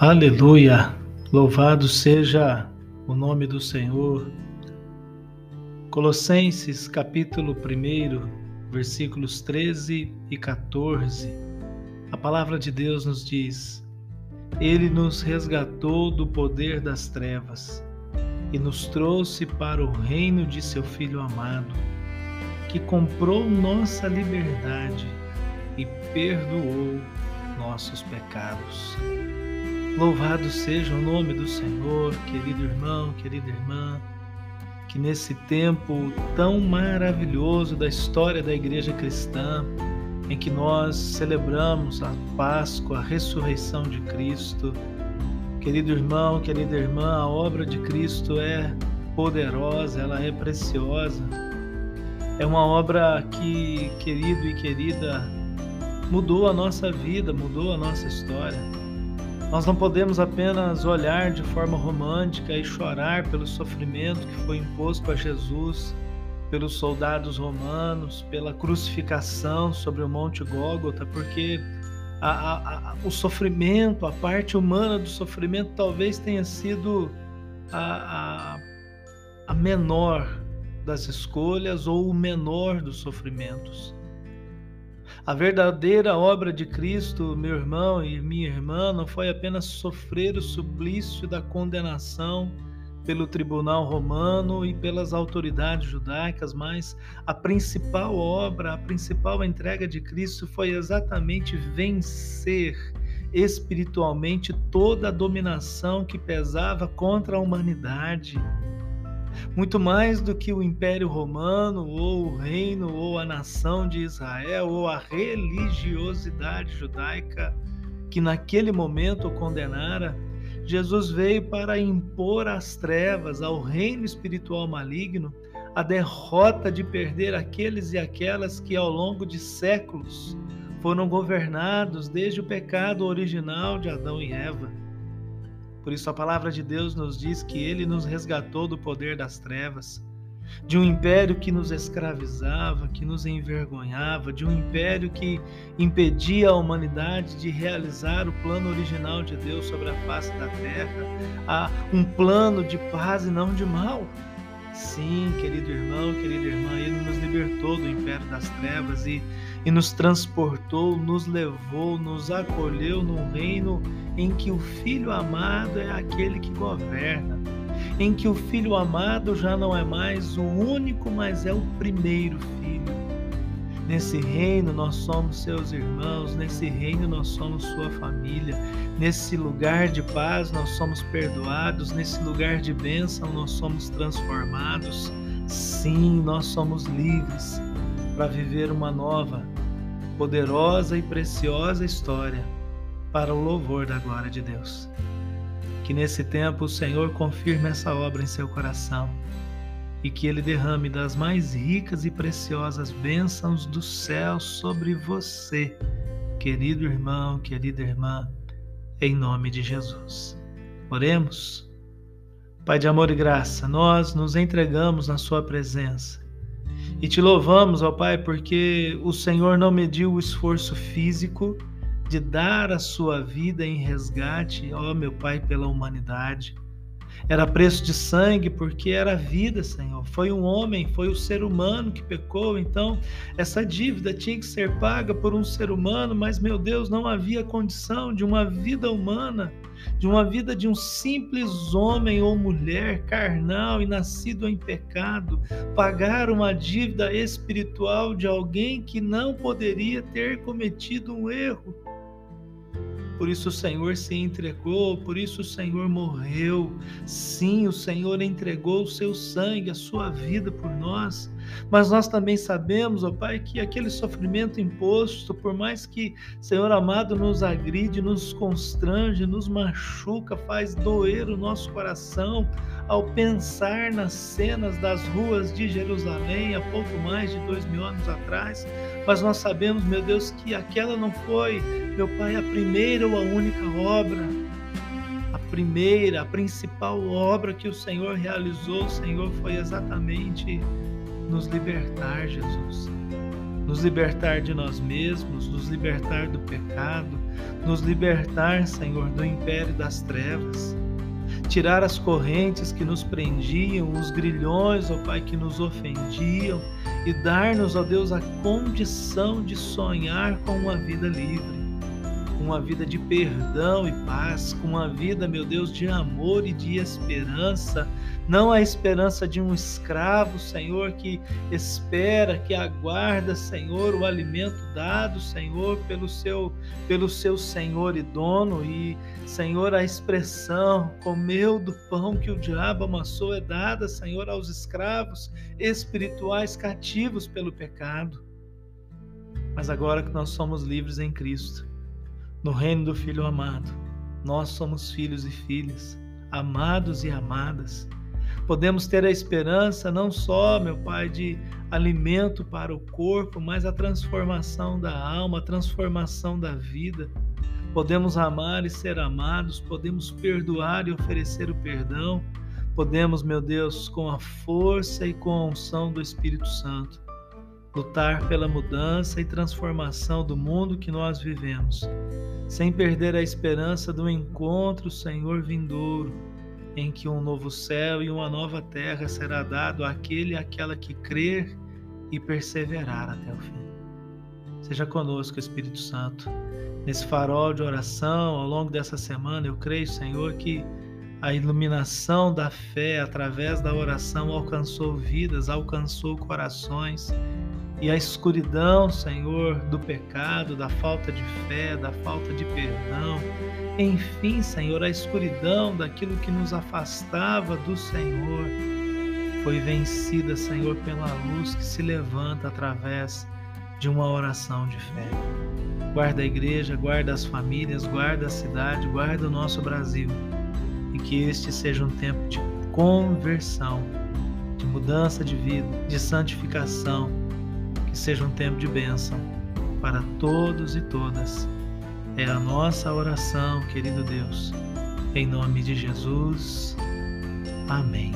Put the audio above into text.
Aleluia! Louvado seja o nome do Senhor. Colossenses capítulo 1, versículos 13 e 14. A palavra de Deus nos diz: Ele nos resgatou do poder das trevas e nos trouxe para o reino de seu Filho amado, que comprou nossa liberdade e perdoou nossos pecados. Louvado seja o nome do Senhor, querido irmão, querida irmã, que nesse tempo tão maravilhoso da história da igreja cristã, em que nós celebramos a Páscoa, a ressurreição de Cristo, querido irmão, querida irmã, a obra de Cristo é poderosa, ela é preciosa. É uma obra que, querido e querida, mudou a nossa vida, mudou a nossa história. Nós não podemos apenas olhar de forma romântica e chorar pelo sofrimento que foi imposto a Jesus pelos soldados romanos, pela crucificação sobre o Monte Gólgota, porque a, a, a, o sofrimento, a parte humana do sofrimento, talvez tenha sido a, a menor das escolhas ou o menor dos sofrimentos. A verdadeira obra de Cristo, meu irmão e minha irmã, não foi apenas sofrer o suplício da condenação pelo tribunal romano e pelas autoridades judaicas, mas a principal obra, a principal entrega de Cristo foi exatamente vencer espiritualmente toda a dominação que pesava contra a humanidade muito mais do que o Império Romano, ou o reino, ou a nação de Israel, ou a religiosidade judaica que naquele momento o condenara, Jesus veio para impor às trevas, ao reino espiritual maligno, a derrota de perder aqueles e aquelas que ao longo de séculos foram governados desde o pecado original de Adão e Eva. Por isso a palavra de Deus nos diz que ele nos resgatou do poder das trevas, de um império que nos escravizava, que nos envergonhava, de um império que impedia a humanidade de realizar o plano original de Deus sobre a face da terra, a um plano de paz e não de mal. Sim, querido irmão, querida irmã, Ele nos libertou do império das trevas e, e nos transportou, nos levou, nos acolheu num reino em que o Filho amado é aquele que governa, em que o Filho amado já não é mais o único, mas é o primeiro Filho. Nesse reino nós somos seus irmãos, nesse reino nós somos sua família, nesse lugar de paz nós somos perdoados, nesse lugar de bênção nós somos transformados. Sim, nós somos livres para viver uma nova, poderosa e preciosa história para o louvor da glória de Deus. Que nesse tempo o Senhor confirme essa obra em seu coração e que Ele derrame das mais ricas e preciosas bênçãos do céu sobre você, querido irmão, querida irmã, em nome de Jesus. Oremos. Pai de amor e graça, nós nos entregamos na Sua presença e te louvamos, ó Pai, porque o Senhor não mediu o esforço físico de dar a sua vida em resgate, ó meu Pai, pela humanidade era preço de sangue porque era vida, Senhor. Foi um homem, foi o ser humano que pecou, então essa dívida tinha que ser paga por um ser humano, mas meu Deus, não havia condição de uma vida humana, de uma vida de um simples homem ou mulher carnal e nascido em pecado, pagar uma dívida espiritual de alguém que não poderia ter cometido um erro. Por isso o Senhor se entregou, por isso o Senhor morreu. Sim, o Senhor entregou o seu sangue, a sua vida por nós. Mas nós também sabemos, ó Pai, que aquele sofrimento imposto, por mais que, Senhor amado, nos agride, nos constrange, nos machuca, faz doer o nosso coração ao pensar nas cenas das ruas de Jerusalém há pouco mais de dois mil anos atrás. Mas nós sabemos, meu Deus, que aquela não foi, meu Pai, a primeira ou a única obra a primeira, a principal obra que o Senhor realizou, Senhor, foi exatamente nos libertar, Jesus. nos libertar de nós mesmos, nos libertar do pecado, nos libertar, Senhor, do império das trevas. Tirar as correntes que nos prendiam, os grilhões, ó Pai, que nos ofendiam, e dar-nos, ó Deus, a condição de sonhar com uma vida livre com uma vida de perdão e paz, com uma vida, meu Deus, de amor e de esperança. Não a esperança de um escravo, Senhor, que espera, que aguarda, Senhor, o alimento dado, Senhor, pelo seu, pelo seu Senhor e dono. E, Senhor, a expressão comeu do pão que o diabo amassou é dada, Senhor, aos escravos espirituais cativos pelo pecado. Mas agora que nós somos livres em Cristo, no reino do Filho amado. Nós somos filhos e filhas, amados e amadas. Podemos ter a esperança não só, meu Pai, de alimento para o corpo, mas a transformação da alma, a transformação da vida. Podemos amar e ser amados, podemos perdoar e oferecer o perdão. Podemos, meu Deus, com a força e com a unção do Espírito Santo, lutar pela mudança e transformação do mundo que nós vivemos sem perder a esperança do encontro, Senhor vindouro, em que um novo céu e uma nova terra será dado àquele e àquela que crer e perseverar até o fim. Seja conosco, Espírito Santo, nesse farol de oração ao longo dessa semana. Eu creio, Senhor, que a iluminação da fé através da oração alcançou vidas, alcançou corações e a escuridão, Senhor, do pecado, da falta de fé, da falta de perdão, enfim, Senhor, a escuridão daquilo que nos afastava do Senhor, foi vencida, Senhor, pela luz que se levanta através de uma oração de fé. Guarda a igreja, guarda as famílias, guarda a cidade, guarda o nosso Brasil. E que este seja um tempo de conversão, de mudança de vida, de santificação que seja um tempo de bênção para todos e todas. É a nossa oração, querido Deus. Em nome de Jesus. Amém.